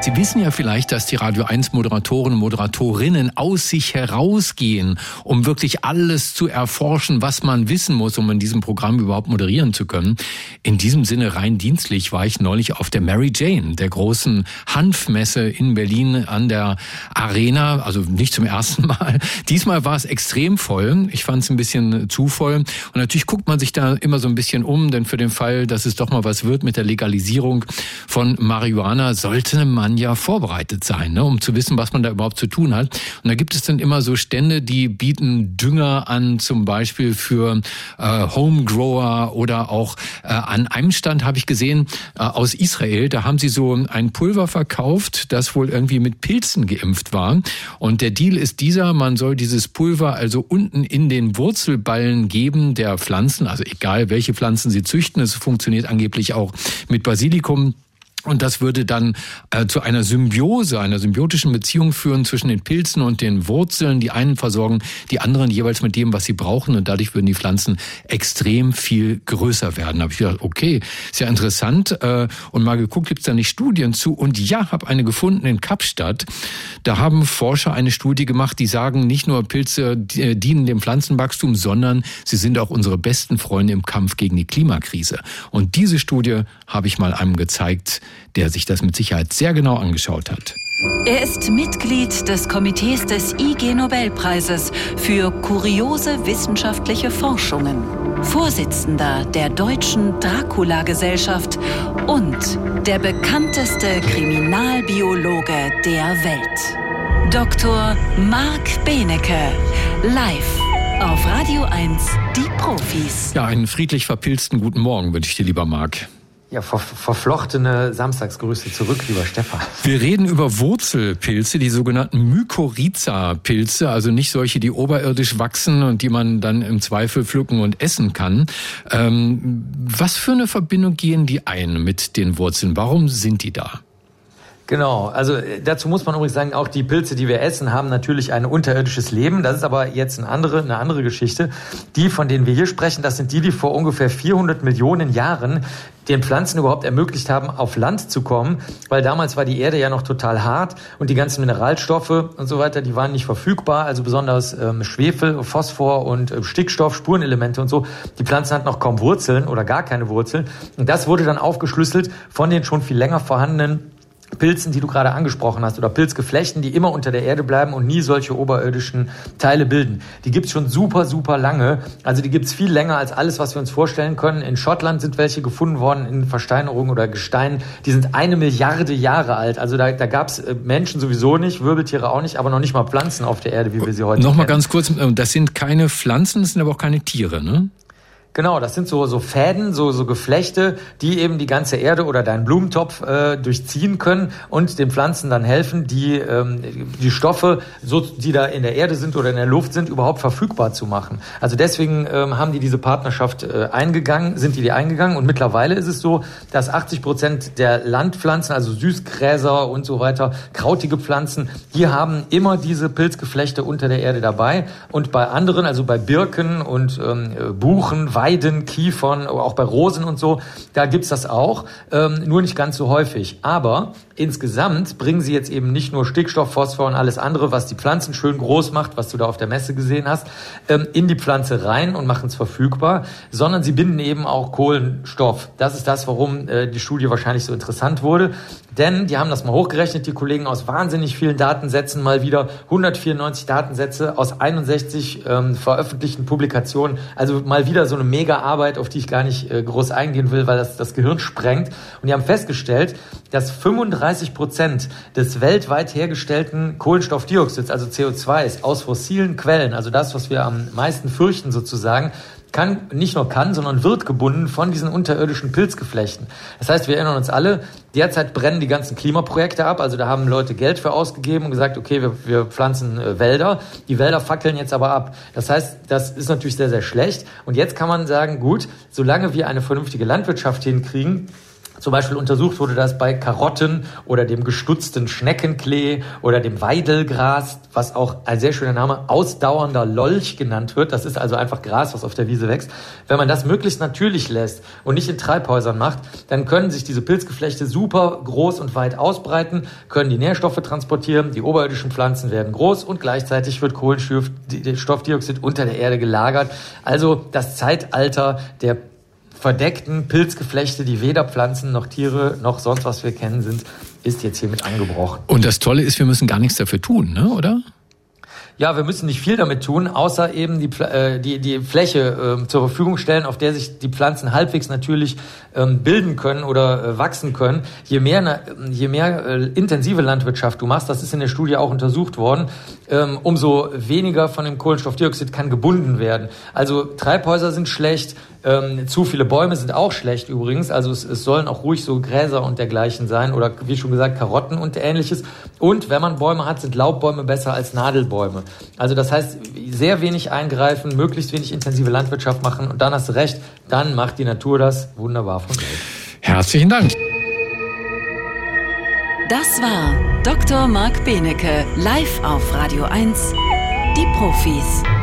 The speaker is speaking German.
Sie wissen ja vielleicht, dass die Radio 1 Moderatoren und Moderatorinnen aus sich herausgehen, um wirklich alles zu erforschen, was man wissen muss, um in diesem Programm überhaupt moderieren zu können. In diesem Sinne rein dienstlich war ich neulich auf der Mary Jane, der großen Hanfmesse in Berlin an der Arena, also nicht zum ersten Mal. Diesmal war es extrem voll. Ich fand es ein bisschen zu voll. Und natürlich guckt man sich da immer so ein bisschen um, denn für den Fall, dass es doch mal was wird mit der Legalisierung von Marihuana, sollte man ja vorbereitet sein, ne, um zu wissen, was man da überhaupt zu tun hat. Und da gibt es dann immer so Stände, die bieten Dünger an, zum Beispiel für äh, Homegrower oder auch äh, an einem Stand habe ich gesehen äh, aus Israel, da haben sie so ein Pulver verkauft, das wohl irgendwie mit Pilzen geimpft war. Und der Deal ist dieser, man soll dieses Pulver also unten in den Wurzelballen geben der Pflanzen, also egal welche Pflanzen sie züchten, es funktioniert angeblich auch mit Basilikum. Und das würde dann äh, zu einer Symbiose, einer symbiotischen Beziehung führen zwischen den Pilzen und den Wurzeln. Die einen versorgen die anderen jeweils mit dem, was sie brauchen. Und dadurch würden die Pflanzen extrem viel größer werden. Da habe ich gedacht, okay, ist ja interessant. Äh, und mal geguckt, gibt es da nicht Studien zu? Und ja, habe eine gefunden in Kapstadt. Da haben Forscher eine Studie gemacht, die sagen, nicht nur Pilze äh, dienen dem Pflanzenwachstum, sondern sie sind auch unsere besten Freunde im Kampf gegen die Klimakrise. Und diese Studie habe ich mal einem gezeigt, der sich das mit Sicherheit sehr genau angeschaut hat. Er ist Mitglied des Komitees des IG Nobelpreises für kuriose wissenschaftliche Forschungen, Vorsitzender der Deutschen Dracula-Gesellschaft und der bekannteste Kriminalbiologe der Welt. Dr. Marc Benecke, live auf Radio 1, die Profis. Ja, einen friedlich verpilzten guten Morgen wünsche ich dir, lieber Marc. Ja, ver verflochtene Samstagsgrüße zurück, lieber Stefan. Wir reden über Wurzelpilze, die sogenannten Mykorrhiza-Pilze, also nicht solche, die oberirdisch wachsen und die man dann im Zweifel pflücken und essen kann. Ähm, was für eine Verbindung gehen die ein mit den Wurzeln? Warum sind die da? Genau, also äh, dazu muss man übrigens sagen, auch die Pilze, die wir essen, haben natürlich ein unterirdisches Leben. Das ist aber jetzt eine andere, eine andere Geschichte. Die, von denen wir hier sprechen, das sind die, die vor ungefähr 400 Millionen Jahren den Pflanzen überhaupt ermöglicht haben, auf Land zu kommen, weil damals war die Erde ja noch total hart und die ganzen Mineralstoffe und so weiter, die waren nicht verfügbar, also besonders ähm, Schwefel, Phosphor und äh, Stickstoff, Spurenelemente und so. Die Pflanzen hatten noch kaum Wurzeln oder gar keine Wurzeln und das wurde dann aufgeschlüsselt von den schon viel länger vorhandenen Pilzen, die du gerade angesprochen hast, oder Pilzgeflechten, die immer unter der Erde bleiben und nie solche oberirdischen Teile bilden. Die gibt's schon super, super lange. Also die gibt's viel länger als alles, was wir uns vorstellen können. In Schottland sind welche gefunden worden in Versteinerungen oder Gesteinen. Die sind eine Milliarde Jahre alt. Also da, da gab's äh, Menschen sowieso nicht, Wirbeltiere auch nicht, aber noch nicht mal Pflanzen auf der Erde, wie wir sie heute Nochmal ganz kurz, äh, das sind keine Pflanzen, das sind aber auch keine Tiere, ne? Genau, das sind so, so Fäden, so, so Geflechte, die eben die ganze Erde oder deinen Blumentopf äh, durchziehen können und den Pflanzen dann helfen, die, ähm, die Stoffe, so, die da in der Erde sind oder in der Luft sind, überhaupt verfügbar zu machen. Also deswegen ähm, haben die diese Partnerschaft äh, eingegangen, sind die die eingegangen und mittlerweile ist es so, dass 80 Prozent der Landpflanzen, also Süßgräser und so weiter, krautige Pflanzen, die haben immer diese Pilzgeflechte unter der Erde dabei und bei anderen, also bei Birken und ähm, Buchen, Weiden, Weiden, auch bei Rosen und so, da gibt's das auch, ähm, nur nicht ganz so häufig. Aber insgesamt bringen sie jetzt eben nicht nur Stickstoff, Phosphor und alles andere, was die Pflanzen schön groß macht, was du da auf der Messe gesehen hast, ähm, in die Pflanze rein und machen es verfügbar, sondern sie binden eben auch Kohlenstoff. Das ist das, warum äh, die Studie wahrscheinlich so interessant wurde. Denn die haben das mal hochgerechnet, die Kollegen aus wahnsinnig vielen Datensätzen, mal wieder 194 Datensätze aus 61 ähm, veröffentlichten Publikationen. Also mal wieder so eine mega Arbeit, auf die ich gar nicht äh, groß eingehen will, weil das das Gehirn sprengt. Und die haben festgestellt, dass 35 Prozent des weltweit hergestellten Kohlenstoffdioxids, also CO2, aus fossilen Quellen, also das, was wir am meisten fürchten sozusagen, kann, nicht nur kann, sondern wird gebunden von diesen unterirdischen Pilzgeflechten. Das heißt, wir erinnern uns alle, derzeit brennen die ganzen Klimaprojekte ab. Also da haben Leute Geld für ausgegeben und gesagt, okay, wir, wir pflanzen äh, Wälder. Die Wälder fackeln jetzt aber ab. Das heißt, das ist natürlich sehr, sehr schlecht. Und jetzt kann man sagen, gut, solange wir eine vernünftige Landwirtschaft hinkriegen, Zum Beispiel untersucht wurde das bei Karotten oder dem gestutzten Schneckenklee oder dem Weidelgras, was auch ein sehr schöner Name, ausdauernder Lolch genannt wird. Das ist also einfach Gras, was auf der Wiese wächst. Wenn man das möglichst natürlich lässt und nicht in Treibhäusern macht, dann können sich diese Pilzgeflechte super groß und weit ausbreiten, können die Nährstoffe transportieren, die oberirdischen Pflanzen werden groß und gleichzeitig wird Kohlenstoffdioxid unter der Erde gelagert. Also das Zeitalter der verdeckten Pilzgeflechte, die weder Pflanzen noch Tiere noch sonst was wir kennen sind, ist jetzt hiermit angebrochen. Und das Tolle ist, wir müssen gar nichts dafür tun, ne? oder? Ja, wir müssen nicht viel damit tun, außer eben die, äh, die, die Fläche äh, zur Verfügung stellen, auf der sich die Pflanzen halbwegs natürlich ähm, bilden können oder äh, wachsen können. Je mehr, je mehr äh, intensive Landwirtschaft du machst, das ist in der Studie auch untersucht worden, ähm, umso weniger von dem Kohlenstoffdioxid kann gebunden werden. Also Treibhäuser sind schlecht, ähm, zu viele Bäume sind auch schlecht übrigens. Also es, es sollen auch ruhig so Gräser und dergleichen sein oder wie schon gesagt Karotten und ähnliches. Und wenn man Bäume hat, sind Laubbäume besser als Nadelbäume. Also das heißt, sehr wenig eingreifen, möglichst wenig intensive Landwirtschaft machen und dann hast du recht, dann macht die Natur das wunderbar von selbst. Herzlichen Dank. Das war Dr. Marc Benecke live auf Radio 1. Die Profis.